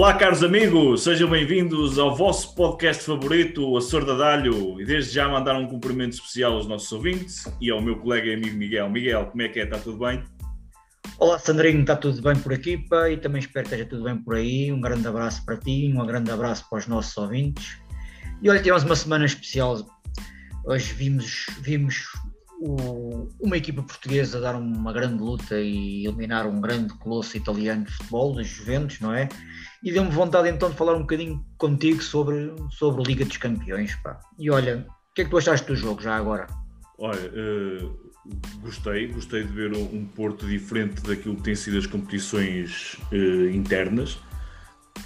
Olá, caros amigos, sejam bem-vindos ao vosso podcast favorito, A Sorda Dalho. E desde já mandar um cumprimento especial aos nossos ouvintes e ao meu colega e amigo Miguel. Miguel, como é que é? Está tudo bem? Olá, Sandrinho, está tudo bem por aqui, pá, e também espero que esteja tudo bem por aí. Um grande abraço para ti, um grande abraço para os nossos ouvintes. E olha, tivemos uma semana especial. Hoje vimos, vimos o, uma equipa portuguesa dar uma grande luta e eliminar um grande colosso italiano de futebol, dos Juventus, não é? E deu-me vontade então de falar um bocadinho contigo sobre, sobre Liga dos Campeões. Pá. E olha, o que é que tu achaste do jogo já agora? Olha, uh, gostei, gostei de ver um Porto diferente daquilo que têm sido as competições uh, internas.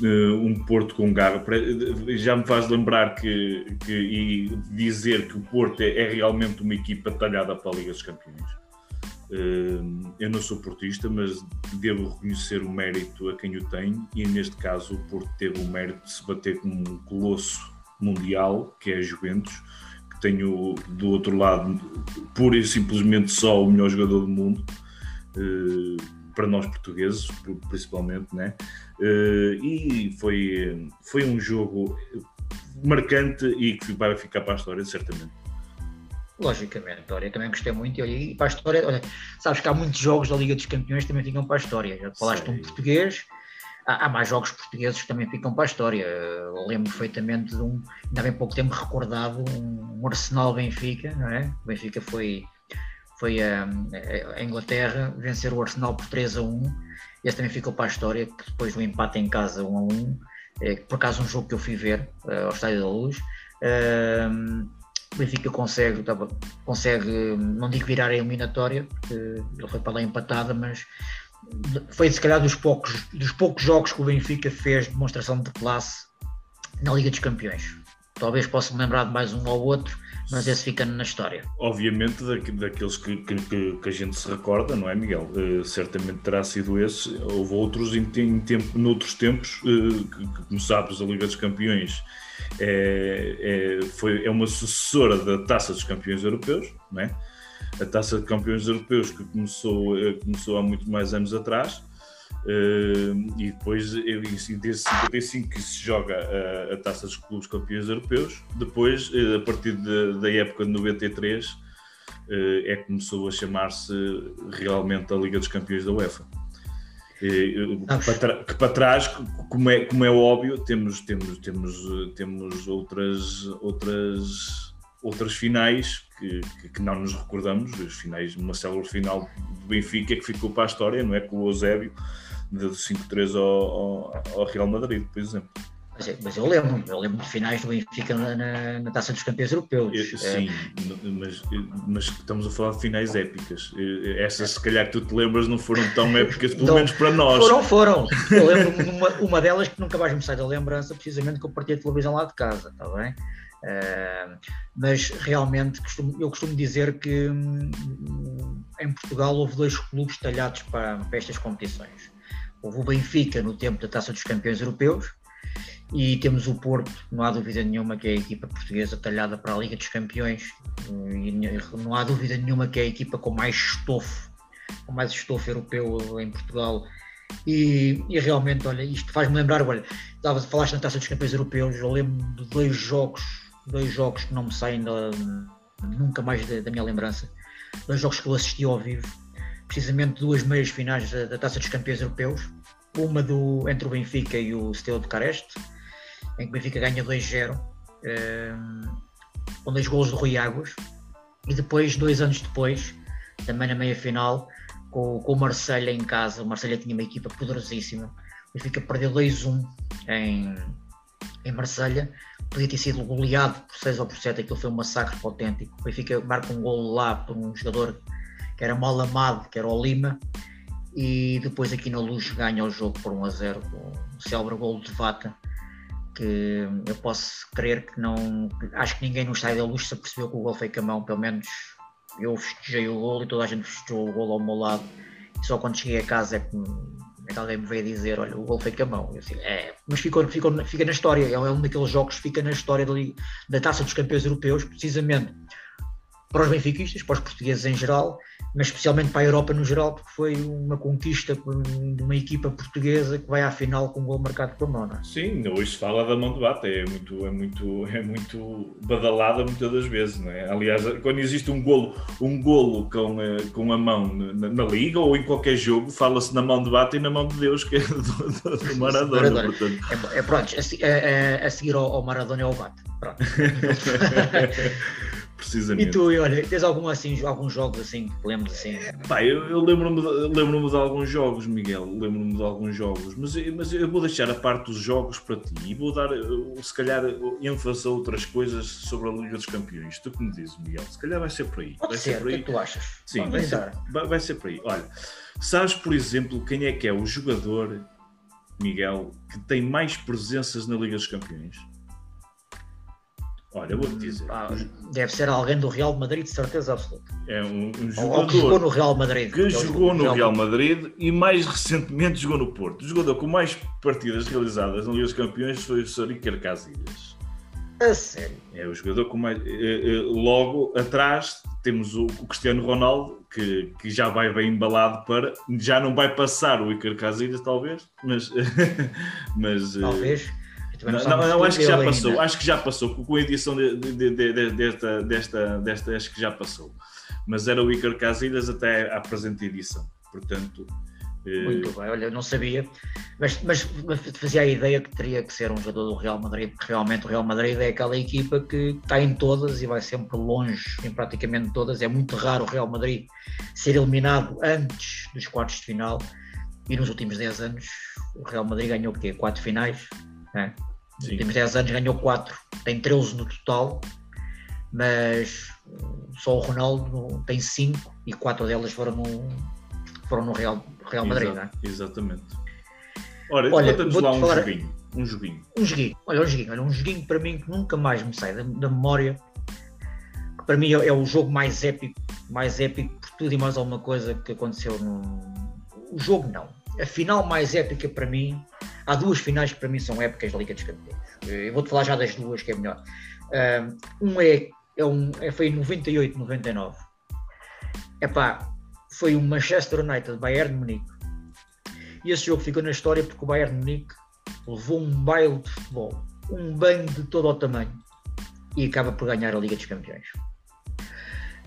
Uh, um Porto com garra, já me faz lembrar que, que e dizer que o Porto é, é realmente uma equipa talhada para a Liga dos Campeões eu não sou portista, mas devo reconhecer o mérito a quem o tem, e neste caso o Porto teve o mérito de se bater com um colosso mundial, que é a Juventus, que tem o, do outro lado, pura e simplesmente só o melhor jogador do mundo, para nós portugueses, principalmente, né? e foi, foi um jogo marcante e que vai ficar para a história, certamente. Logicamente, olha, também gostei muito. Olha, e para a história, olha, sabes que há muitos jogos da Liga dos Campeões que também ficam para a história. Já falaste um português, há, há, mais jogos portugueses que também ficam para a história. Eu lembro perfeitamente de um, ainda bem pouco tempo recordado, um, um Arsenal-Benfica, não é? O Benfica foi, foi a, a, Inglaterra vencer o Arsenal por 3 a 1. Esse também ficou para a história, que depois do empate em casa 1 a 1, é, por acaso um jogo que eu fui ver uh, ao Estádio da Luz. Uh, o Benfica consegue, tava, consegue, não digo virar a eliminatória, porque ele foi para lá empatada, mas foi se calhar dos poucos, dos poucos jogos que o Benfica fez demonstração de classe na Liga dos Campeões. Talvez possa me lembrar de mais um ou outro, mas esse fica na história. Obviamente, daqueles que, que, que, a gente se recorda, não é, Miguel? Uh, certamente terá sido esse. Houve outros em, em tempo, noutros tempos, uh, que, como sabes, a Liga dos Campeões é, é, foi, é uma sucessora da Taça dos Campeões Europeus, não é? A Taça de Campeões Europeus que começou, eh, começou há muito mais anos atrás. Uh, e depois, desde 55 que se joga a, a, taça dos clubes campeões europeus, depois, uh, a partir de, da época de 93, uh, é que começou a chamar-se realmente a Liga dos Campeões da UEFA. Que para, que para trás, como é, como é óbvio, temos, temos, temos, temos outras, outras, outras finais que, que, não nos recordamos, os finais, uma célula final do Benfica que ficou para a história, não é? Com o Eusébio, do 5-3 ao, ao, Real Madrid, por exemplo. Mas, é, mas eu lembro, eu lembro de finais do Benfica na, na, na Taça dos Campeões Europeus. sim, é. mas, mas estamos a falar de finais épicas. Essas, se calhar, que tu te lembras, não foram tão épicas, pelo então, menos para nós. Foram, foram. Eu lembro de uma, uma delas que nunca mais me sai da lembrança, precisamente que eu parti a televisão lá de casa, está bem? Uh, mas realmente costumo, eu costumo dizer que hum, em Portugal houve dois clubes talhados para, para estas competições Houve o Benfica no tempo da Taça dos Campeões Europeus e temos o Porto, não há dúvida nenhuma que é a equipa portuguesa talhada para a Liga dos Campeões e não há dúvida nenhuma que é a equipa com mais estofo, com mais estofo europeu em Portugal. E, e realmente, olha, isto faz-me lembrar, olha, estava, falaste na Taça dos Campeões Europeus, eu lembro de dois jogos, dois jogos que não me saem da, nunca mais da, da minha lembrança, dois jogos que eu assisti ao vivo precisamente duas meias finais da, da Taça dos Campeões Europeus, uma do, entre o Benfica e o Steaua de Careste, em que o Benfica ganha 2-0, um, ehm, com dois golos do Rui Águas, e depois, dois anos depois, também na meia final, com, com o Marselha em casa, o Marselha tinha uma equipa poderosíssima, o Benfica perdeu 2-1 em, em Marselha, podia ter sido goleado por 6 ou por 7, aquilo foi um massacre autêntico, o Benfica marca um golo lá por um jogador que era mal amado, que era o Lima, e depois aqui na Luz ganha o jogo por 1 a 0 com o célebre gol de Vata, que eu posso crer que não. Acho que ninguém no estádio da Luz se apercebeu que o gol foi com a mão, pelo menos eu festejei o gol e toda a gente festejou o gol ao meu lado. E só quando cheguei a casa é que, que alguém me veio dizer: Olha, o gol foi com a mão. Eu disse, é, mas ficou, ficou, fica na história, é um daqueles jogos que fica na história da taça dos campeões europeus, precisamente para os benfiquistas, para os portugueses em geral, mas especialmente para a Europa no geral, porque foi uma conquista de uma equipa portuguesa que vai à final com um gol marcado por mão. É? Sim, hoje se fala da mão de bate, é muito, é muito, é muito badalada muitas das vezes, não é? Aliás, quando existe um golo, um golo com, eh, com a mão na, na liga ou em qualquer jogo, fala-se na mão de bate e na mão de Deus, que é do, do, do Maradona. Maradona. Portanto. É, é pronto, a, a, a seguir ao, ao Maradona é o bate. Pronto. Precisamente. E tu, olha, tens algum, assim, alguns jogos assim que lembro assim? Pá, eu, eu lembro-me de, lembro de alguns jogos, Miguel, lembro-me de alguns jogos, mas, mas eu vou deixar a parte dos jogos para ti e vou dar, se calhar, ênfase a outras coisas sobre a Liga dos Campeões. Tu que me dizes, Miguel, se calhar vai ser por aí. Pode vai ser, ser por aí. O que tu achas? Sim, vai ser, vai, vai ser por aí. Olha, sabes, por exemplo, quem é que é o jogador, Miguel, que tem mais presenças na Liga dos Campeões? Olha, vou-te dizer. Ah, deve ser alguém do Real Madrid, de certeza absoluta. É um, um jogador ou que jogou no Real Madrid. Que, que jogou no Real Madrid e mais recentemente jogou no Porto. O jogador com mais partidas realizadas na Liga dos Campeões foi o Sr. Iker Casillas. A sério? É o jogador com mais. Eh, eh, logo atrás temos o, Cristiano Ronaldo, que, que já vai bem embalado para. Já não vai passar o Iker Casillas, talvez, mas. mas eh, talvez. Não, não, não acho que já passou. Ainda. Acho que já passou. Com a edição de, de, de, desta, desta, desta, acho que já passou. Mas era o Iker Casillas até à presente edição. Portanto. Eh, Muito bem, olha, não sabia, mas, mas fazia a ideia que teria que ser um jogador do Real Madrid, porque realmente o Real Madrid é aquela equipa que está em todas e vai sempre longe em praticamente todas. É muito raro o Real Madrid ser eliminado antes dos quartos de final e nos últimos 10 anos o Real Madrid ganhou o quê? Quatro finais? É. Últimos 10 anos ganhou 4, tem 13 no total, mas só o Ronaldo tem 5 e 4 delas foram no, foram no Real, Real Madrid. Exato, é? Exatamente. Ora, Olha, conta-nos lá um falar... joguinho. Um joguinho. Um joguinho. Olha, um joguinho. Olha, um joguinho para mim que nunca mais me sai da, da memória. Que para mim é, é, o jogo mais épico, mais épico por tudo e mais alguma coisa que aconteceu no. O jogo não. A final mais épica para mim Há duas finais que para mim são épicas da Liga dos Campeões. Eu vou-te falar já das duas, que é melhor. Um é, é, um, é foi em 98, 99. Epá, foi o Manchester United Bayern Munique. E esse jogo ficou na história porque o Bayern Munique levou um baile de futebol, um banho de todo o tamanho e acaba por ganhar a Liga dos Campeões.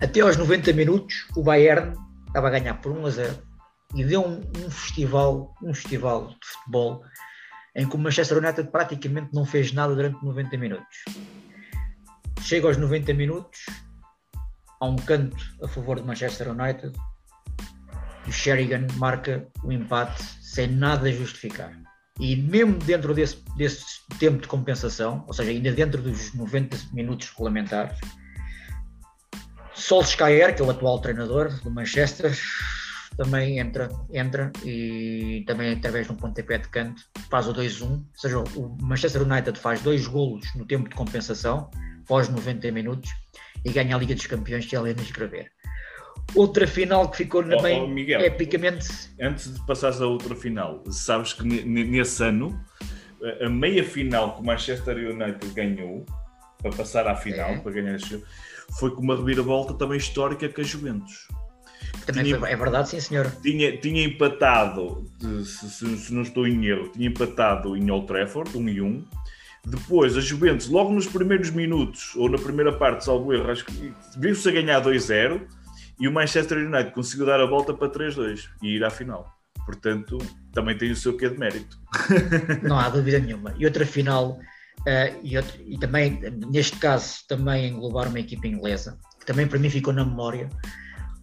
Até aos 90 minutos, o Bayern estava a ganhar por 1 a 0 e deu um, um festival, um festival de futebol em que o Manchester United praticamente não fez nada durante 90 minutos. Chega aos 90 minutos, há um canto a favor do Manchester United e o Sheringham marca o empate sem nada justificar. E mesmo dentro desse, desse tempo de compensação, ou seja, ainda dentro dos 90 minutos regulamentares, Solskjaer, que é o atual treinador do Manchester, também entra, entra e também através de um pontapé de canto faz o 2-1, ou seja, o Manchester United faz dois golos no tempo de compensação, pós 90 minutos, e ganha a Liga dos Campeões que é Helena Escrever. Outra final que ficou oh, também oh, Miguel, epicamente. Antes de passares a outra final, sabes que nesse ano a meia final que o Manchester United ganhou para passar à final, é. para ganhar esse jogo, foi com uma reviravolta também histórica com a Juventus. Também tinha, foi, é verdade, sim, senhor. Tinha, tinha empatado, se, se, se, não estou em erro, tinha empatado em Old Trafford, 1 e 1. Depois, a Juventus, logo nos primeiros minutos, ou na primeira parte, salvo erro, acho que viu-se a ganhar 2-0 e o Manchester United conseguiu dar a volta para 3-2 e ir à final. Portanto, também tem o seu quê de mérito. Não há dúvida nenhuma. E outra final, uh, e, outro, e também, neste caso, também englobar uma equipa inglesa, que também para mim ficou na memória,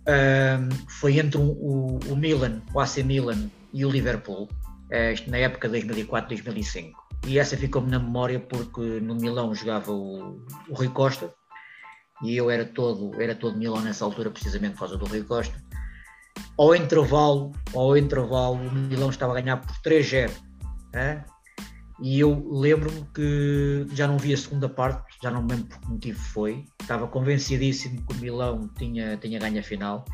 um, foi entre o, o, Milan, o AC Milan e o Liverpool, uh, na época de 2004-2005. E essa ficou-me na memória porque no Milão jogava o, o Rui Costa e eu era todo, era todo Milão nessa altura, precisamente por causa do Rui Costa. Ao intervalo, ao intervalo, o Milão estava a ganhar por 3-0. E eu lembro-me que já não vi a segunda parte, já não me lembro por que motivo foi. Estava convencidíssimo que o Milão tinha, tinha ganho a final.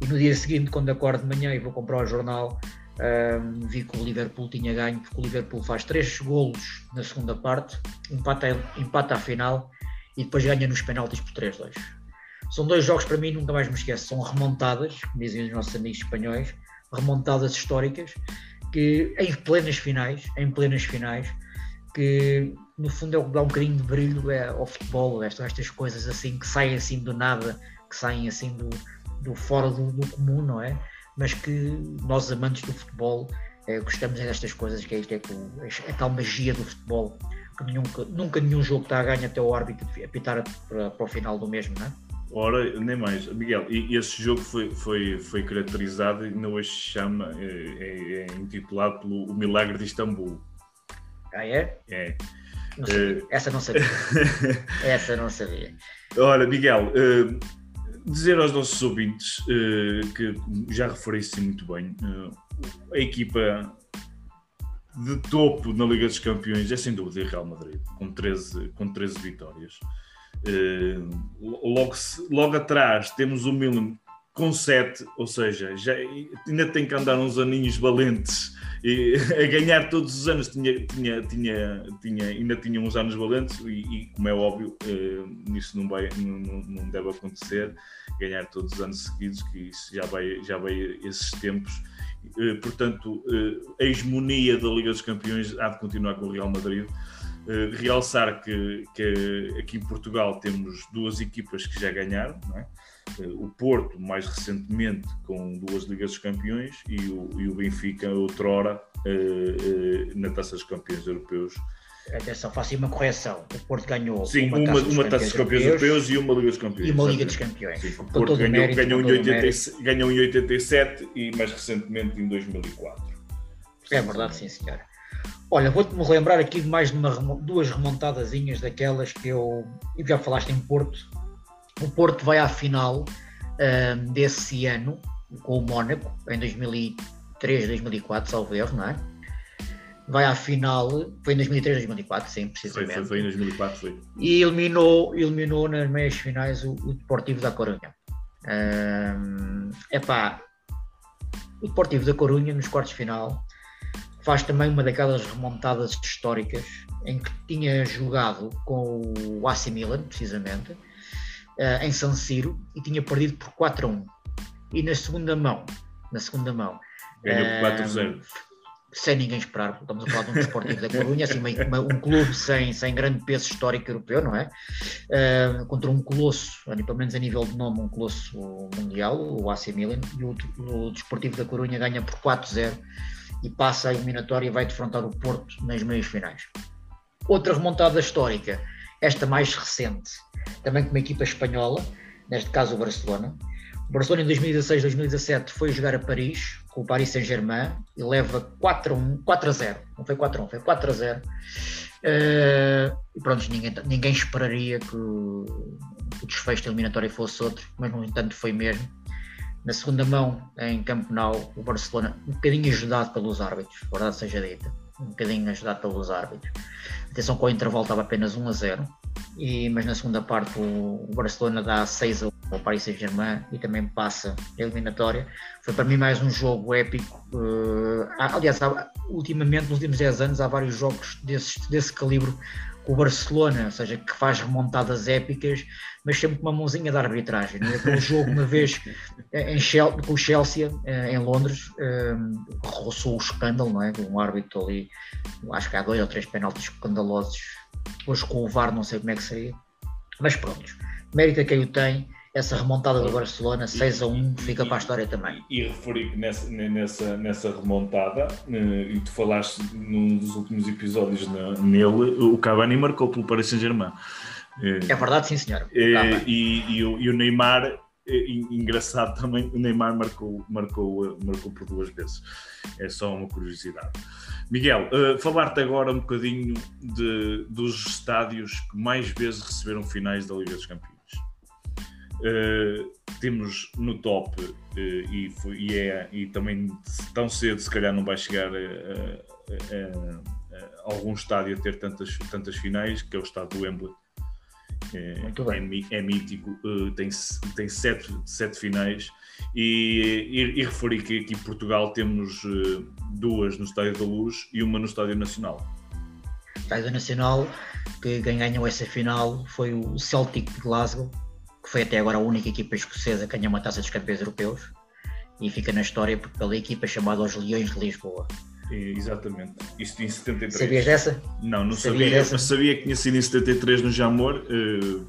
E no dia seguinte, quando acordo de manhã e vou comprar o jornal, um, vi que o Liverpool tinha ganho, porque o Liverpool faz três golos na segunda parte, empata, empata a final e depois ganha nos penaltis por 3-2. São dois jogos para mim, nunca mais me esqueço. São remontadas, como dizem os nossos amigos espanhóis, remontadas históricas, que em plenas finais, em plenas finais, que no fundo é o que dá um bocadinho de brilho é, ao futebol, estas, estas coisas assim que saem assim do nada, que saem assim do, do fora do, do comum, não é? Mas que nós amantes do futebol é, gostamos destas coisas, que é, isto, é, é a tal magia do futebol, que nunca, nunca nenhum jogo está a ganhar até o árbitro apitar para, para o final do mesmo, não é? Ora, nem mais. Miguel, e esse jogo foi, foi, foi caracterizado e ainda hoje se chama, é, é, é intitulado pelo o Milagre de Istambul. Ah, é? É. Não uh... Essa não sabia. Essa não sabia. Ora, Miguel, uh, dizer aos nossos ouvintes uh, que já referiste muito bem, a equipa de topo na Liga dos Campeões é sem dúvida o Real Madrid, com 13, com 13 vitórias. Uh, logo, logo atrás temos o Milan com 7, ou seja, já, ainda tem que andar uns aninhos valentes e, a ganhar todos os anos. Tinha, tinha, tinha, tinha, ainda tinha uns anos valentes e, e como é óbvio, uh, nisso não, vai, não, não, deve acontecer, ganhar todos os anos seguidos, que isso já vai, já vai esses tempos eh, portanto, eh, a hegemonia da Liga dos Campeões há de continuar com o Real Madrid. Eh, realçar que, que aqui em Portugal temos duas equipas que já ganharam, é? o Porto, mais recentemente, com duas Ligas dos Campeões, e o, e o Benfica, outrora, na Taça dos Campeões Europeus, Atenção, faço uma correção. O Porto ganhou Sim, uma, uma, uma taça dos campeões europeus e uma Liga dos Campeões. E uma Liga dos Campeões. Sim, o Porto ganhou, mérito, ganhou, em 80, ganhou em 87 e mais recentemente em 2004. É verdade, sim, senhor. Olha, vou-te-me lembrar aqui de mais de uma, duas remontadazinhas daquelas que eu. E já falaste em Porto. O Porto vai à final um, desse ano com o Mónaco, em 2003, 2004, salvo erro, não é? vai à final, foi em 2003, 2004, sim, precisamente. Foi, foi, foi em 2004, foi. E eliminou, eliminou nas meias finais o, o Deportivo da Corunha. É um, pá, o Deportivo da Corunha, nos quartos de final, faz também uma daquelas remontadas históricas em que tinha jogado com o AC Milan, precisamente, uh, em San Siro, e tinha perdido por 4 a 1. E na segunda mão, na segunda mão, ganhou por 4 a 0 sem ninguém esperar, estamos a falar de um desportivo da Corunha, assim, um clube sem, sem grande peso histórico europeu, não é? Uh, contra um colosso, pelo menos a nível de nome, um colosso mundial, o AC Milan, e o, o desportivo da Corunha ganha por 4-0 e passa a eliminatória e vai defrontar o Porto nas meias finais. Outra remontada histórica, esta mais recente, também com uma equipa espanhola, neste caso o Barcelona, o Barcelona em 2016, 2017 foi jogar a Paris com o Paris Saint-Germain e leva 4 a 1, 4 a 0. Não foi 4 a 1, foi 4 a 0. Uh, eh, e pronto, ninguém, ninguém esperaria que o, o desfecho da eliminatória fosse outro, mas no entanto foi mesmo. Na segunda mão, em Camp Nou, o Barcelona, um bocadinho ajudado pelos árbitros, verdade seja dita, um bocadinho ajudado pelos árbitros. Atenção que o intervalo estava apenas 1 a 0, e, mas na segunda parte o, o Barcelona dá 6 a 1 ao Paris Saint-Germain e também passa a eliminatória. Foi para mim mais um jogo épico. Uh, aliás, há, ultimamente, nos últimos 10 anos, há vários jogos desse, desse calibre com o Barcelona, ou seja, que faz remontadas épicas, mas sempre com uma mãozinha de arbitragem. Não é? Aquele jogo, uma vez em Chelsea, com o Chelsea, eh, em Londres, um, eh, roçou o escândalo, não é? Um árbitro ali, acho que há dois ou três penaltis escandalosos Hoje com o VAR não sei como é que seria. Mas pronto, mérito a quem o tem. Essa remontada do Barcelona, 6 a 1, fica para a história também. E, e referi que nessa, nessa, nessa remontada, eh, e tu falaste num dos últimos episódios nele, o Cavani marcou pelo Paris Saint-Germain. É verdade, sim, senhor. E, eh, e, e, o, e o Neymar eh, engraçado também, o Neymar marcou, marcou, marcou por duas vezes. É só uma curiosidade. Miguel, uh, falar-te agora um bocadinho de, dos estádios que mais vezes receberam finais da Liga dos Campeões. Uh, temos no top, uh, e, foi, e, é, e também tão cedo, se calhar, não vai chegar a, a, a, algum estádio a ter tantas, tantas finais, que é o estádio do Wembley. É, é, é, mítico, tem, tem sete, sete finais e, e, e referi que aqui em Portugal temos uh, duas no Estádio da Luz e uma no Estádio Nacional. Estádio Nacional, que quem ganhou essa final foi o Celtic de Glasgow, que foi até agora a única equipa escocesa que ganhou uma taça dos campeões europeus e fica na história pela equipa chamada os Leões de Lisboa. Exatamente. Isto em 73. Sabias dessa? Não, não Sabias sabia. Sabia que tinha sido em 73 no Jamor, uh,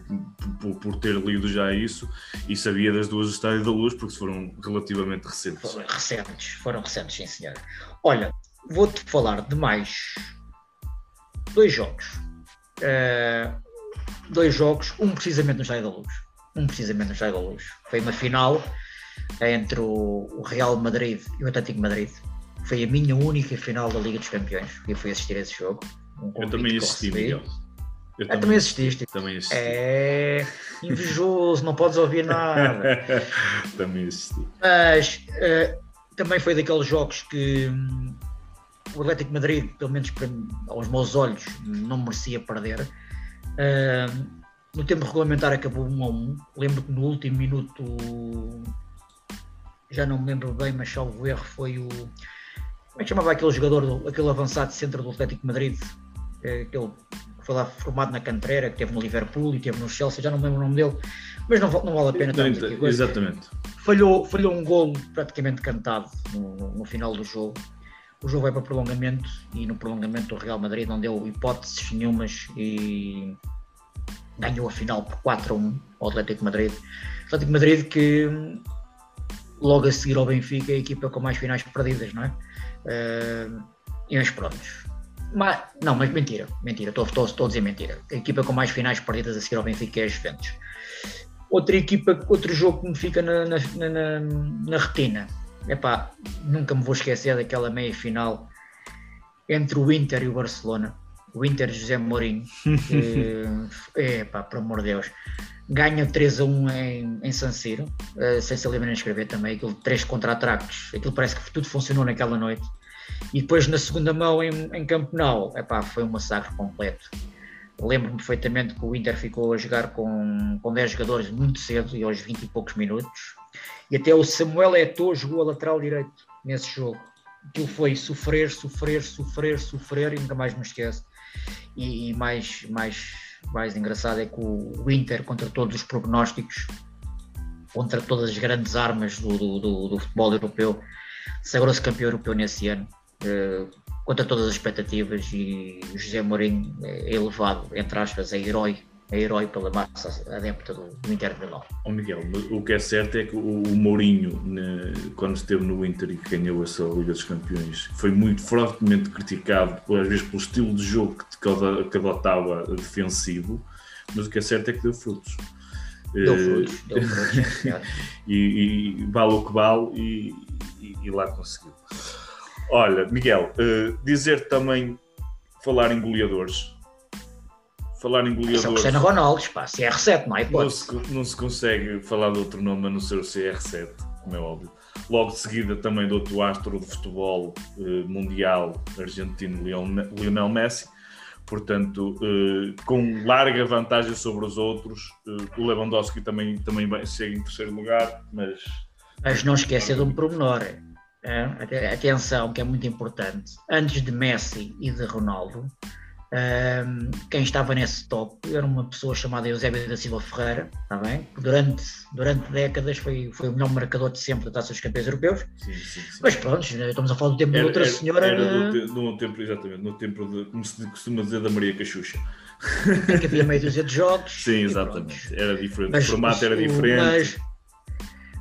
por, por, ter lido já isso, e sabia das duas Estádios da Luz, porque foram relativamente recentes. Foram recentes, foram recentes, sim senhor. Olha, vou-te falar de mais dois jogos. Uh, dois jogos, um precisamente no Estádio da Luz. Um precisamente no Estádio da Luz. Foi uma final entre o Real Madrid e o Atlético Madrid foi a minha única final da Liga dos Campeões e fui assistir a esse jogo. Um eu também assisti, Miguel. Eu ah, também, também assististe. Também assisti. É invejoso, não podes ouvir nada. também assisti. Mas uh, também foi daqueles jogos que um, o Atlético Madrid, pelo menos para, aos meus olhos, não merecia perder. Uh, no tempo regulamentar acabou 1 a 1. Lembro que no último minuto, já não me lembro bem, mas salvo erro, foi o como é que chamava aquele jogador, aquele avançado centro do Atlético de Madrid, aquele que foi lá formado na Cantreira, que teve no Liverpool e teve no Chelsea, já não me lembro o nome dele, mas não, não vale a pena não, aqui, Exatamente. Falhou, falhou um golo praticamente cantado no, no, no, final do jogo. O jogo vai para prolongamento e no prolongamento o Real Madrid não deu hipóteses nenhumas e ganhou a final por 4 a 1 ao Atlético Madrid. Atlético Madrid que logo a seguir ao Benfica é a equipa com mais finais perdidas, não é? Uh, e uns prontos. Mas, não, mas mentira, mentira, estou, a dizer mentira. A equipa com mais finais perdidas a seguir ao Benfica é a Juventus. Outra equipa, outro jogo que me fica na, na, na, na retina. Epá, nunca me vou esquecer daquela meia final entre o Inter e o Barcelona. O Inter José Mourinho. é pá, por amor de Deus. Ganha 3 a 1 em, em San Siro, uh, sem se lembrar de escrever também, aquilo três contra-ataques. Aquilo parece que tudo funcionou naquela noite. E depois na segunda mão em, em Camp Nou, epá, foi um massacre completo. Lembro-me perfeitamente que o Inter ficou a jogar com, com 10 jogadores muito cedo e aos 20 e poucos minutos. E até o Samuel Eto'o jogou a lateral direito nesse jogo. Aquilo foi sofrer, sofrer, sofrer, sofrer e nunca mais me esqueço. E, e mais, mais, mais engraçado é que o Inter, contra todos os prognósticos, contra todas as grandes armas do, do, do, do futebol europeu, sagrou-se campeão europeu nesse ano, contra todas as expectativas, e José Mourinho é elevado, entre aspas, a herói, a herói pela massa adepta do, do Inter de Milão. Oh Miguel, o que é certo é que o, o Mourinho, né, quando esteve no Inter e ganhou essa Liga dos Campeões, foi muito fortemente criticado, às vezes pelo estilo de jogo que, que adotava defensivo, mas o que é certo é que deu frutos. Deu eh, frutos, deu frutos. e, e vale o que vale e, e lá conseguiu. Olha, Miguel, uh, dizer também, falar em goleadores. Falar em goleadores. Só Cristiano Ronaldo, pá, CR7, não é não se, não se consegue falar de outro nome a não ser o CR7, como é óbvio. Logo de seguida também do outro astro de futebol uh, mundial argentino, Lionel Messi. Portanto, uh, com larga vantagem sobre os outros. o Lewandowski também, também chega em terceiro lugar, mas mas não esquecer de um pormenor. É, atenção, que é muito importante. Antes de Messi e de Ronaldo, um, quem estava nesse top era uma pessoa chamada Eusébio da Silva Ferreira, está bem? Durante, durante décadas foi, foi o melhor marcador de sempre da Taça dos Campeões Europeus. Sim, sim, sim. Mas pronto, estamos a falar do tempo era, de outra era, senhora. Era no, no, tempo, exatamente, no tempo de, como se costuma dizer, da Maria Cachucha. Que havia meio dúzia de jogos. Sim, exatamente. Era diferente. Mas, o formato era diferente. Mas,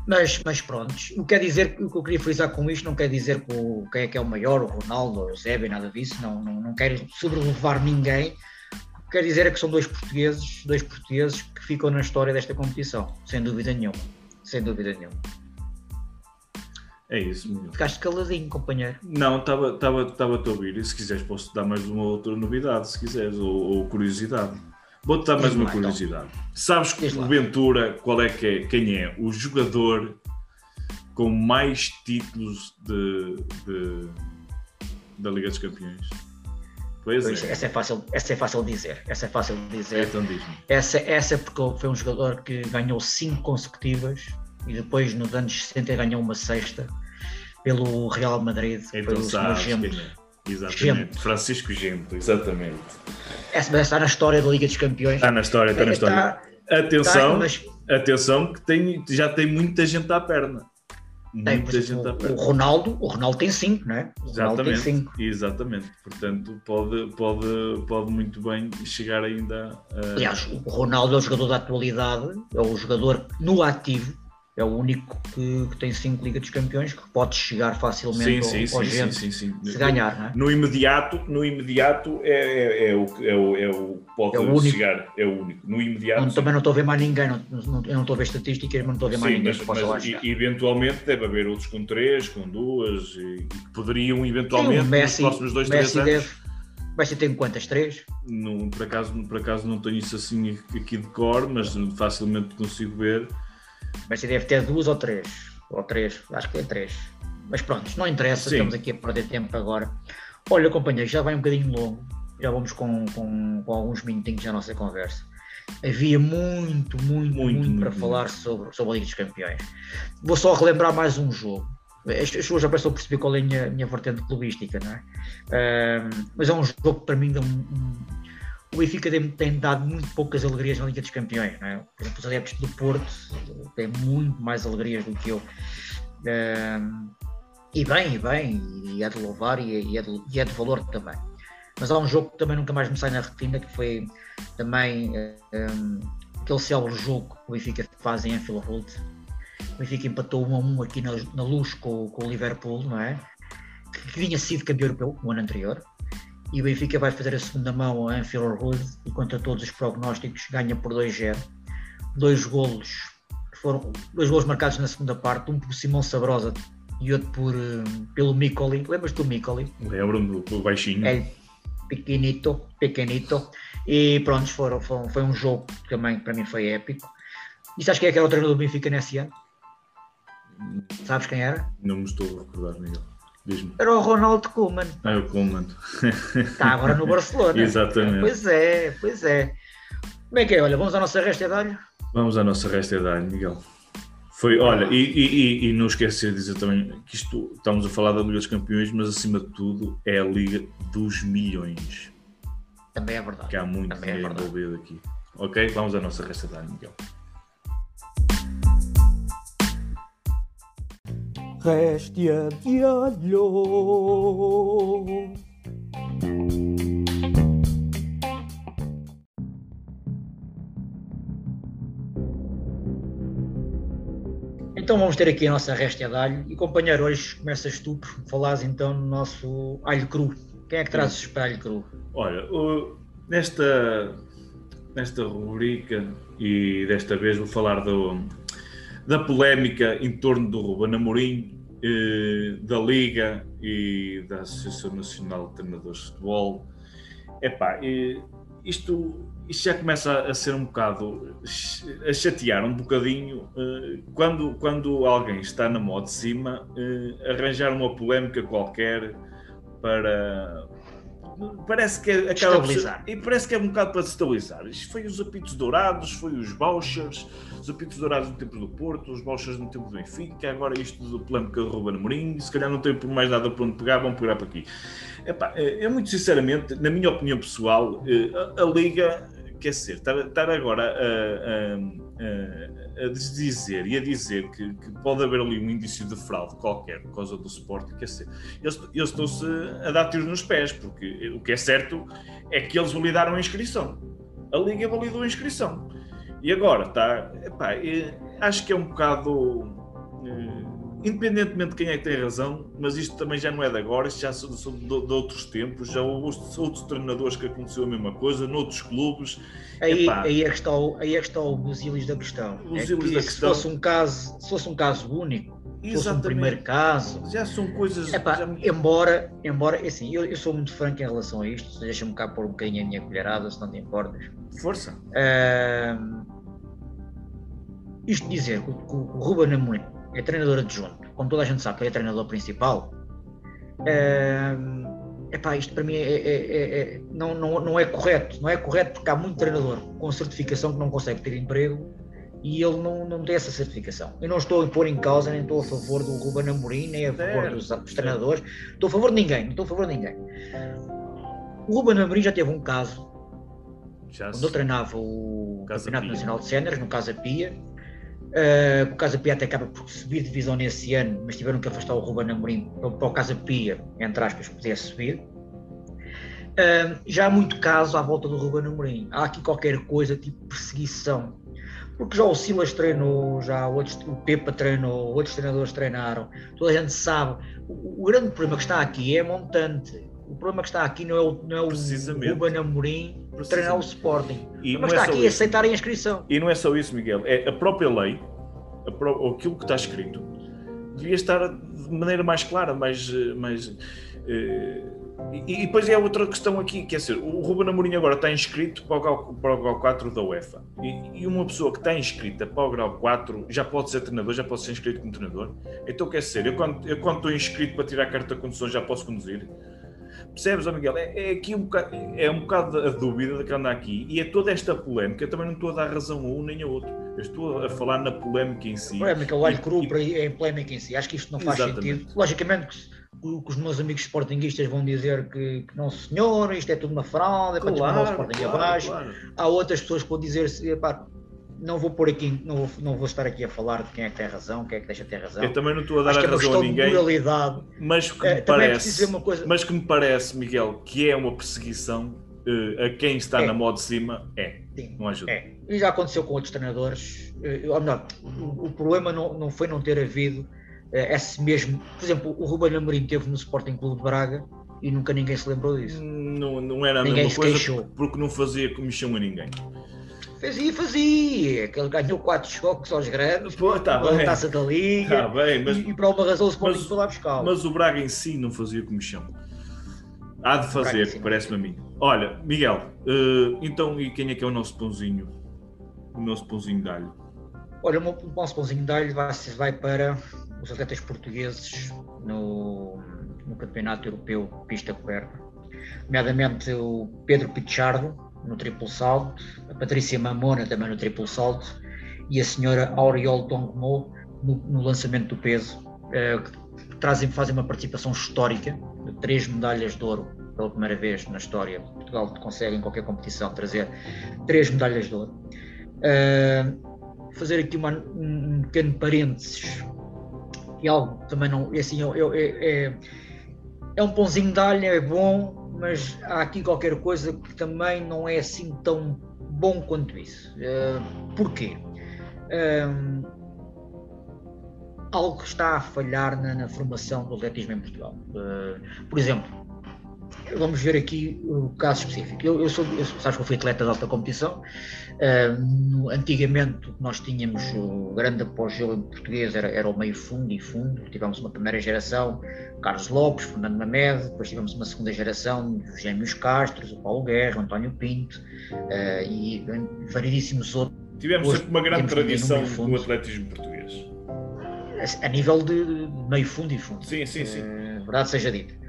mas, mas pronto, o que quer dizer, o que eu queria frisar com isto não quer dizer que o, quem é que é o maior, o Ronaldo o Zébio, nada disso, não, não, não quero sobrelevar ninguém. O que quer dizer é que são dois portugueses, dois portugueses que ficam na história desta competição, sem dúvida nenhuma. Sem dúvida nenhuma. É isso, Miguel. Ficaste caladinho, companheiro. Não, estava-te a ouvir. E se quiseres, posso dar mais uma outra novidade, se quiseres, ou, ou curiosidade. Vou-te dar mais uma então. curiosidade. Sabes que o Ventura, qual é que é? Quem é? O jogador com mais títulos de, de da Liga dos Campeões. Pois, pois é. Essa é fácil, essa é fácil de dizer. Essa é fácil dizer. Então essa, essa é porque foi um jogador que ganhou cinco consecutivas e depois nos anos 60 ganhou uma sexta pelo Real Madrid. Então o sabes, Exatamente, Gento. Francisco Gento, exatamente. Essa está na história da Liga dos Campeões. Está na história, está na história. Está, Atenção. Está, mas, atenção que tem, já tem muita gente à perna. Tem, muita gente o, à perna. O Ronaldo, o Ronaldo tem 5, não é? O exatamente, cinco. exatamente. Portanto, pode, pode, pode muito bem chegar ainda a... Aliás, o Ronaldo é o jogador da atualidade, é o jogador no ativo é o único que, que tem cinco Liga dos Campeões que pode chegar facilmente sim, sim, ao, sim, sim, sim, se ganhar, não é? No imediato, no imediato é, é, é, o, é, o, é o pode é o único. chegar, é o único. No imediato. Não, também não estou a ver mais ninguém, não, não, eu não estou a ver estatísticas, mas não estou a ver mais ninguém mas, que possa mas, lá chegar. E, eventualmente deve haver outros com três, com duas, e, que poderiam eventualmente sim, Messi, nos próximos dois, Messi três anos. Deve... Messi tem quantas? Três? Não, por, acaso, por acaso não tenho isso assim aqui de cor, mas facilmente consigo ver mas deve ter duas ou três. Ou três, acho que é três. Mas pronto, não interessa, Sim. estamos aqui a perder tempo agora. Olha, companheiro, já vai um bocadinho longo, já vamos com, com, com alguns minutinhos na nossa conversa. Havia muito, muito, muito, muito para muito. falar sobre, sobre a Liga dos Campeões. Vou só relembrar mais um jogo. As pessoas já pensam perceber qual é a minha, minha vertente clubística, não é? Uh, mas é um jogo que para mim dá um, um o Benfica tem, tem, dado muito poucas alegrias na Liga dos Campeões. Não é? Por exemplo, os adeptos do Porto têm muito mais alegrias do que eu. Um, e bem, e bem, e é de louvar e é, de, e é de valor também. Mas há um jogo que também nunca mais me sai na retina, que foi também um, aquele célebre jogo que o Benfica faz em Anfield Road. O Benfica empatou 1 a 1 aqui na, na luz com, com o Liverpool, não é? Que, que tinha sido campeão europeu no ano anterior e o Benfica vai fazer a segunda mão a Anfield Road e contra todos os prognósticos ganha por 2-0. Dois golos foram dois golos marcados na segunda parte, um por Simão Sabrosa e outro por, eh, pelo Micoli. Lembras-te do Micoli? Lembro-me do baixinho. É, pequenito, pequenito. E pronto, foram, foram, foi um jogo que também para mim foi épico. E sabes quem é que era o treinador do Benfica nesse ano? Sabes quem era? Não me estou a recordar, Miguel. Era o Ronaldo Koeman. É o Koeman. Está agora no Barcelona. Exatamente. Pois é, pois é. Como é que é? Olha, vamos à nossa resta de alho? Vamos à nossa resta de alho, Miguel. Foi, olha, e, e, e, não esquecer de dizer também que isto, estamos a falar da Liga dos Campeões, mas acima de tudo é a Liga dos Milhões. Também é verdade. Que há muito é dinheiro é envolvido aqui. Ok? Vamos à nossa resta de alho, Miguel. Réstia de alho. Então vamos ter aqui a nossa réstia de alho e companheiro, hoje começas tu por falares então no nosso alho cru. Quem é que trazes para alho cru? Olha, o, nesta, nesta rubrica e desta vez vou falar do, da polémica em torno do Ruben Amorim eh, da Liga e da Associação Nacional de Treinadores de Futebol. Epá, eh, isto, isto já começa a ser um bocado a chatear um bocadinho eh, quando, quando alguém está na moda de cima arranjar uma polémica qualquer para, parece que acaba estabilizar. Por, e parece que é um bocado para estabilizar. Isto foi os apitos dourados, foi os vouchers, os apitos dourados no tempo do Porto, os vouchers no tempo do Benfica, agora isto do polémica de Ruben Amorim, se calhar não tem por mais nada para onde pegar, vão pegar para aqui. Epá, é, é muito sinceramente, na minha opinião pessoal, eh, a, a Liga quer ser, estar, estar agora a, a, a, dizer e a dizer que, que, pode haver ali um indício de fraude qualquer por causa do suporte, quer ser, eles, eles estão-se a dar tiros nos pés, porque o que é certo é que eles validaram a inscrição. A Liga validou a inscrição. E agora, tá, epá, acho que é um bocado. Eh, independentemente de quem é que tem razão, mas isto também já não é de agora, isto já são, de, outros tempos, já houve outros treinadores que aconteceu a mesma coisa, noutros clubes. Aí, aí, é que está o, aí é que está o busilis da questão. É que, da se fosse um caso, se fosse um caso único, se fosse um primeiro caso. Já são coisas. Epá, já... Embora, embora, é assim, eu, eu, sou muito franco em relação a isto, deixa-me cá pôr um bocadinho a minha colherada, se não te importas. Força. Uh, isto dizer que o, que o Ruben Amorim é treinador adjunto, como toda a gente sabe que é treinador principal, é, epá, isto para mim é, é, é, é, não, não, não é correto. Não é correto porque há muito treinador com certificação que não consegue ter emprego e ele não, não tem essa certificação. Eu não estou a pôr em causa, nem estou a favor do Ruben Amorim, nem a favor dos, dos treinadores, estou a favor de ninguém, não estou a favor de ninguém. O Ruben Amorim já teve um caso, já quando eu treinava o Campeonato Nacional de Cenas, no Casa Pia, Uh, o Casa Pia até acaba por subir divisão nesse ano, mas tiveram que afastar o Ruben Amorim para, o Casa Pia, entre aspas, poder subir. Uh, já há muito caso à volta do Ruben Amorim. Há aqui qualquer coisa tipo perseguição. Porque já o Silas treinou, já outros, o Pepa treinou, outros treinadores treinaram, toda a gente sabe. O, o grande problema que está aqui é montante. O problema que está aqui não é o, não é o Ruben Amorim treinar o Sporting. E Mas está é aqui isso. aceitar a inscrição. E não é só isso, Miguel. É a própria lei, a pro, aquilo que está escrito, devia estar de maneira mais clara, mais. mais uh, e, e, depois é outra questão aqui, que é ser, o Ruben Amorim agora está inscrito para o grau, para o grau 4 da UEFA. E, e, uma pessoa que está inscrita para o grau 4 já pode ser treinador, já pode ser inscrito como treinador. Então quer ser, eu quando, eu quando estou inscrito para tirar a carta de condução já posso conduzir. Percebes, oh Miguel? É, é, aqui um bocado, é um bocado a dúvida que anda aqui e é toda esta polémica. Eu também não estou a dar razão a um nem a outro. Eu estou a falar na polémica em si. Polémica, o alho cru é polémica em si. Acho que isto não faz Exatamente. sentido. Logicamente que que os meus amigos sportinguistas vão dizer que, que não senhor, isto é tudo uma fraude, é para claro, o Sporting claro, abaixo. Claro. Há outras pessoas que vão dizer não vou pôr aqui, não vou, não vou estar aqui a falar de quem é que tem razão, quem é que deixa de ter razão. Eu também não estou a dar Acho a é razão a ninguém. Moralidade. Mas que, me é, parece, coisa... mas que me parece, Miguel, que é uma perseguição uh, a quem está é. na moda de cima, é. Sim, não ajuda. É. E já aconteceu com outros treinadores. Uh, ou melhor, o, o, problema não, não foi não ter havido uh, esse mesmo. Por exemplo, o Ruben Amorim teve no Sporting Clube de Braga e nunca ninguém se lembrou disso. Não, não era a ninguém mesma coisa queixou. porque não fazia comissão a ninguém. Fazia, fazia. Que ele ganhou quatro choques aos grandes, Pô, tá bem. taça da Liga. Tá bem, mas, e, e por alguma razão o Sporting foi lá buscar. Mas o Braga em si não fazia comichão. Há de fazer, parece-me a mim. Olha, Miguel, uh, então e quem é que é o nosso pãozinho? O nosso pãozinho de alho? Olha, o nosso pãozinho de alho vai, vai para os atletas portugueses no, no Campeonato Europeu Pista Coberta. Nomeadamente o Pedro Pichardo, no triplo salto, a Patrícia Mamona também no triplo salto e a senhora Auriol Tongmo no, no lançamento do peso, uh, que trazem, fazem uma participação histórica três medalhas de ouro pela primeira vez na história. Portugal consegue em qualquer competição trazer três medalhas de ouro. Uh, fazer aqui uma, um pequeno parênteses e algo também não é assim é, é, é, é um pãozinho de alho, é bom, mas há aqui qualquer coisa que também não é assim tão bom quanto isso. Uh, porquê? Um, algo está a falhar na, na, formação do atletismo em Portugal. Uh, por exemplo, vamos ver aqui o caso específico. Eu, eu sou, eu, sabes que eu fui atleta de alta competição. Uh, antigamente nós tínhamos o grande em português era, era o meio fundo e fundo. Tivemos uma primeira geração, Carlos Lopes, Fernando Mamed, depois tivemos uma segunda geração, os Gêmeos Castros, o Paulo Guerra, o António Pinto uh, e variedíssimos outros. Tivemos sempre uma grande tradição no atletismo português. A, a nível de meio fundo e fundo. Sim, sim, sim. Uh, verdade seja dita.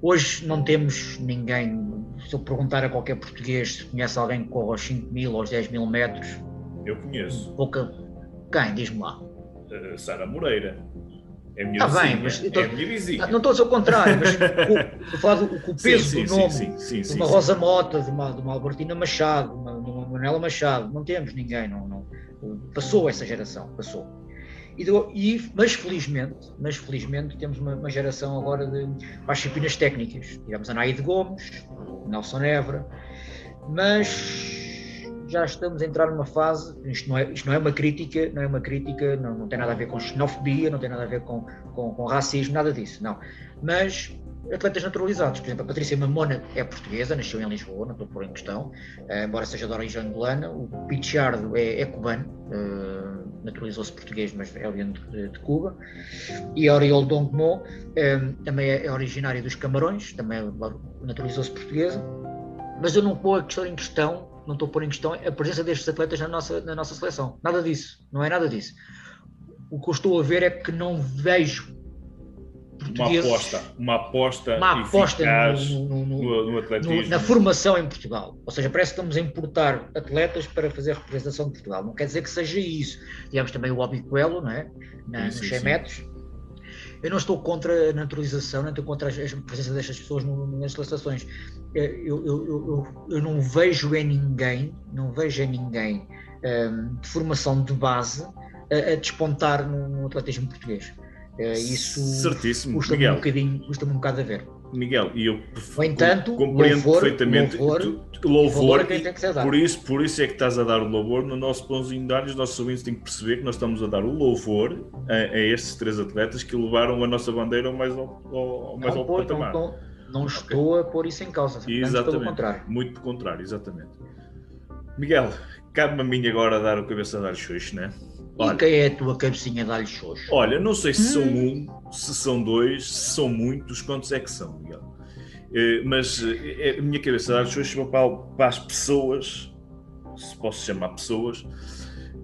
Hoje não temos ninguém, se eu perguntar a qualquer português se conhece alguém que corre aos 5 mil, aos 10 mil metros. Eu conheço. Pouca. Quem? Diz-me lá. Uh, Sara Moreira. É minha ah, bem, mas é minha vizinha. Não estou a dizer o contrário, mas o, o, o peso sim, sim, do nome sim, sim, de uma Rosa Mota, de uma, de uma Albertina Machado, de uma, de uma Manuela Machado, não temos ninguém, não, não, passou essa geração, passou. E, e, mas felizmente, mas felizmente temos uma, uma geração agora de mais disciplinas técnicas. Tivemos a Naide Gomes, Nelson Évora, mas já estamos a entrar numa fase, isto não é, isto não é uma crítica, não é uma crítica, não, não tem nada a ver com xenofobia, não tem nada a ver com, com, com racismo, nada disso, não. Mas atletas naturalizados. Por exemplo, a Patrícia Mamona é portuguesa, nasceu em Lisboa, não estou por em questão, uh, embora seja de origem angolana. O Pichardo é, é cubano, uh, naturalizou-se português, mas é oriundo de, de, Cuba. E a Oriol Dongmo uh, também é, é originária dos Camarões, também naturalizou-se portuguesa. Mas eu não pôr em questão, não estou a pôr em questão a presença destes atletas na nossa, na nossa seleção. Nada disso, não é nada disso. O que eu estou a ver é que não vejo uma aposta, uma aposta, uma aposta no, no, no, no, atletismo. na formação em Portugal. Ou seja, parece que estamos a importar atletas para fazer a representação de Portugal. Não quer dizer que seja isso. Tivemos também o Obi Coelho, não é? Na, nos 100 metros. Eu não estou contra a naturalização, não estou contra a presença destas pessoas nas seleções. Eu, eu, eu, eu, não vejo em ninguém, não vejo em ninguém um, de formação de base a, a despontar no, no, atletismo português. Uh, isso Certíssimo, custa-me Miguel. um, bocadinho, custa um bocado a ver. Miguel, e eu No entanto, compreendo louvor, perfeitamente louvor, tu- e louvor quem e dado. por isso, por isso é que estás a dar o louvor no nosso pãozinho de alho, os nossos ouvintes têm que perceber que nós estamos a dar o louvor a, a estes três atletas que levaram a nossa bandeira ao mais alto, ao, ao mais Não, alto pô, patamar. não, não, não estou a pôr isso em causa, antes pelo Exatamente. contrário. Muito pelo contrário, exatamente. Miguel, cabe-me a mim agora dar o cabeça a dar xoxo, né? E Olha, quem é a tua cabecinha de alho xoxo? olha, não sei se são Hum. um, se são dois, se são muitos, quantos é que são, Miguel? Eh, mas eh, a minha cabeça de dar xoxo para, para as pessoas, se posso chamar pessoas,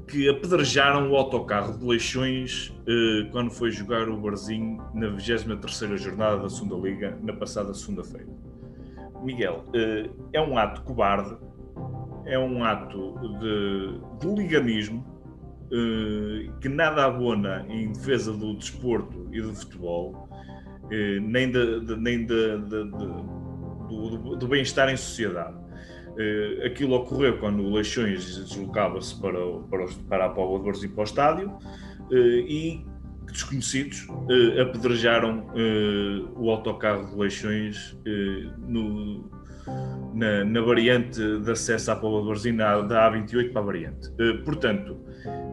que apedrejaram o autocarro de Leixões eh, quando foi jogar o Barzinho na 23ª jornada da segunda Liga, na passada segunda-feira. Miguel, eh, é um ato cobarde, é um ato de, de liganismo eh, que nada abona em defesa do desporto e do futebol, eh, nem, de- de- nem de- do, do- bem-estar em sociedade. Eh, aquilo ocorreu quando o Leixões deslocava-se para, para, para a Póvoa de Varzim para o estádio eh, e desconhecidos eh, apedrejaram eh, o autocarro de Leixões eh, no, na, na variante de acesso à Póvoa de Varzim, da A28 para a variante. Eh, portanto, eh,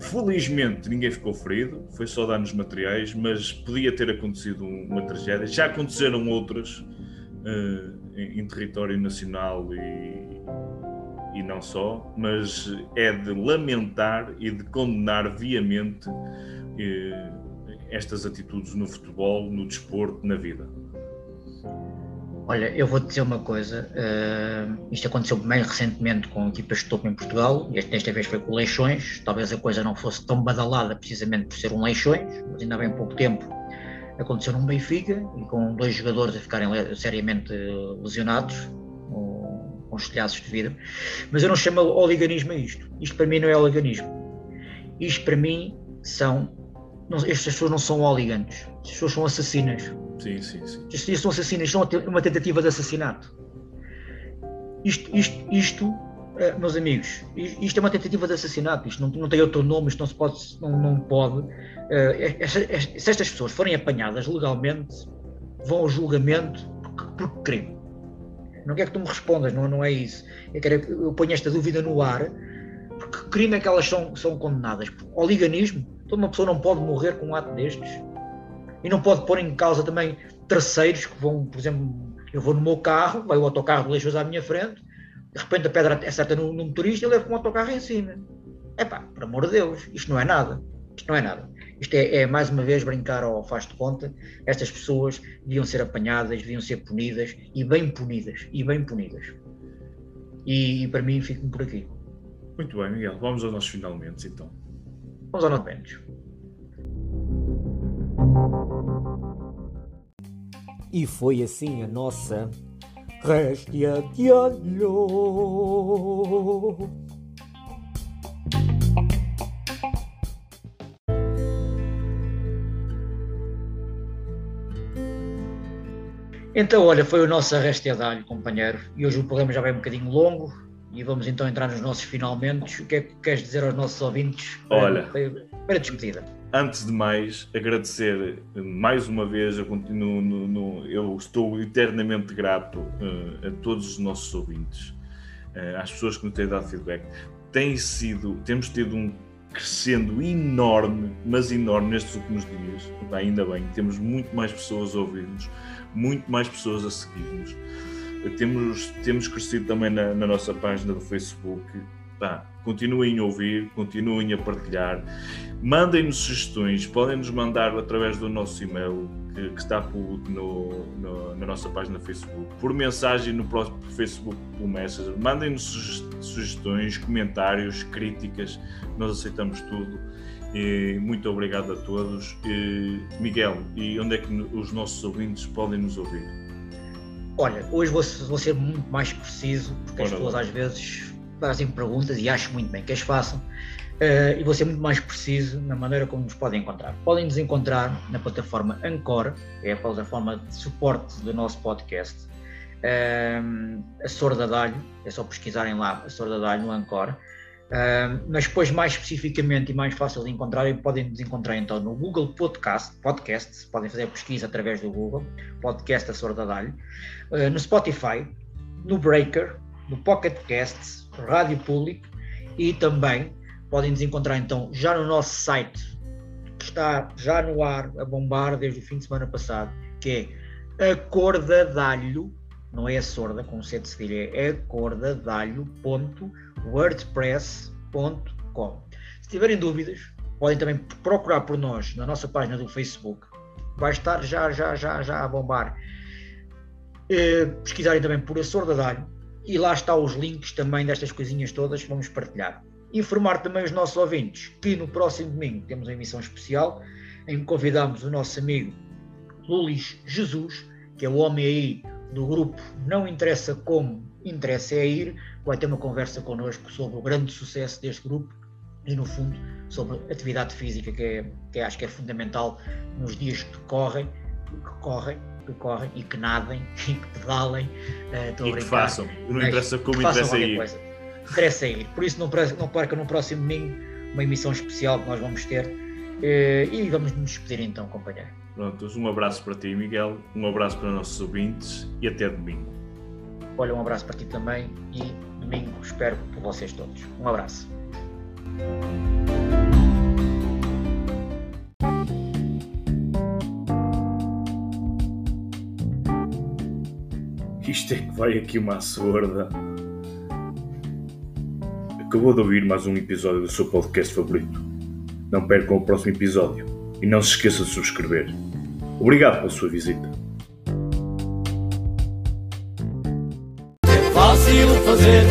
felizmente ninguém ficou ferido, foi só danos materiais, mas podia ter acontecido um- uma tragédia. Já aconteceram outras eh, em, em território nacional e, e não só, mas é de lamentar e de condenar viamente eh, estas atitudes no futebol, no desporto, na vida. Olha, eu vou-te dizer uma coisa. eh, isto aconteceu bem recentemente com equipas de topo em Portugal. Este, desta vez foi com Leixões. Talvez a coisa não fosse tão badalada precisamente por ser um Leixões, mas ainda há bem pouco tempo aconteceu num Benfica e com dois jogadores a ficarem seriamente lesionados, com, com estilhaços de vidro. Mas eu não chamo oliganismo a isto. Isto para mim não é oliganismo. Isto para mim são. Não, estas pessoas não são hooligans, estas pessoas são assassinas. Sim, sim, sim. Isto, isto são assassinos, isto é uma tentativa de assassinato. Isto, isto, isto eh, meus amigos, isto é uma tentativa de assassinato, isto não, não tem outro nome, isto não se pode, não, não pode. eh, esta- esta- se estas pessoas forem apanhadas legalmente, vão ao julgamento por, por crime. Não quero que tu me respondas, não, não é isso. Eu, quero, que- eu ponho esta dúvida no ar, porque que crime é que elas são, são condenadas? Ao liganismo? Toda uma pessoa não pode morrer com um ato destes? E não pode pôr em causa também terceiros que vão, por exemplo, eu vou no meu carro, vai o autocarro leixos à minha frente, de repente a pedra acerta no, no motorista e eu levo com o autocarro em cima. Epá, por amor de Deus, isto não é nada. Isto não é nada. Isto é, é, mais uma vez brincar ao faz de conta. Estas pessoas deviam ser apanhadas, deviam ser punidas e bem punidas. E bem punidas. E, e para mim fico por aqui. Muito bem, Miguel. Vamos aos nossos finalmente, então. Vamos ao novenos. E foi assim a nossa Réstia de alho. Então, olha, foi o nosso Arreste de Alho, companheiro. E hoje o programa já vai um bocadinho longo e vamos então entrar nos nossos finalmente. O que é que queres dizer aos nossos ouvintes? para- Olha. Para, despedida. Antes de mais, agradecer mais uma vez, eu, continuo no- no- eu estou eternamente grato eh, a todos os nossos ouvintes, eh, às pessoas que nos têm dado feedback. Tem sido, temos tido um crescendo enorme, mas enorme nestes últimos dias. Ainda bem, temos muito mais pessoas a ouvir-nos, muito mais pessoas a seguir-nos. Temos, temos crescido também na, na nossa página do Facebook. Pá, continuem a ouvir, continuem a partilhar. Mandem-nos sugestões, podem nos mandar através do nosso e-mail que, que está público no, no- na nossa página do Facebook, por mensagem no próprio Facebook pelo Messenger. Mandem-nos suge- sugestões, comentários, críticas, nós aceitamos tudo. E muito obrigado a todos. E, Miguel, e onde é que os nossos ouvintes podem nos ouvir? Olha, hoje vou, vou ser muito mais preciso, porque as pessoas às vezes fazem perguntas e acho muito bem que as façam. Eh, e vou ser muito mais preciso na maneira como nos podem encontrar. Podem nos encontrar na plataforma Anchor, que é a plataforma de suporte do nosso podcast. Ehm, a Sorda Dalho, é só pesquisarem lá a Sorda Dalho no Anchor. Mas depois, mais especificamente e mais fácil de encontrar, podem nos encontrar então no Google Podcast, Podcasts, podem fazer pesquisa através do Google, Podcast a Sorda Dalho, uh, no Spotify, no Breaker, no Pocket Casts, Rádio Público e também podem nos encontrar então já no nosso site, que está já no ar, a bombar desde o fim de semana passado, que é acordadalho, não é a sorda, com C de cedilha, é acordadalho.wordpress.com. Se tiverem dúvidas, podem também procurar por nós na nossa página do Facebook. Vai estar já, já, já, já a bombar. Eh, pesquisarem também por a sorda dalho e lá está os links também destas coisinhas todas que vamos partilhar. Informar também os nossos ouvintes que no próximo domingo temos uma emissão especial em que convidamos o nosso amigo Lulis Jesus, que é o homem aí do grupo Não Interessa Como, Interessa é Ir, vai ter uma conversa connosco sobre o grande sucesso deste grupo e, no fundo, sobre atividade física, que, é, que acho que é fundamental nos dias que correm, que correm, que correm e que nadem e que pedalem. Uh, e que façam. Não interessa como interessa ir. Coisa. Interessa ir. Por isso, não, não perca no próximo domingo uma emissão especial que nós vamos ter. Uh, e vamos nos despedir então, companheiro. Prontos, um abraço para ti, Miguel, um abraço para os nossos ouvintes e até domingo. Olha, um abraço para ti também e domingo espero por vocês todos. Um abraço. Isto é que vai aqui uma sorda. Acabou de ouvir mais um episódio do seu podcast favorito. Não percam o próximo episódio e não se esqueça de subscrever. Obrigado pela sua visita. É fácil fazer,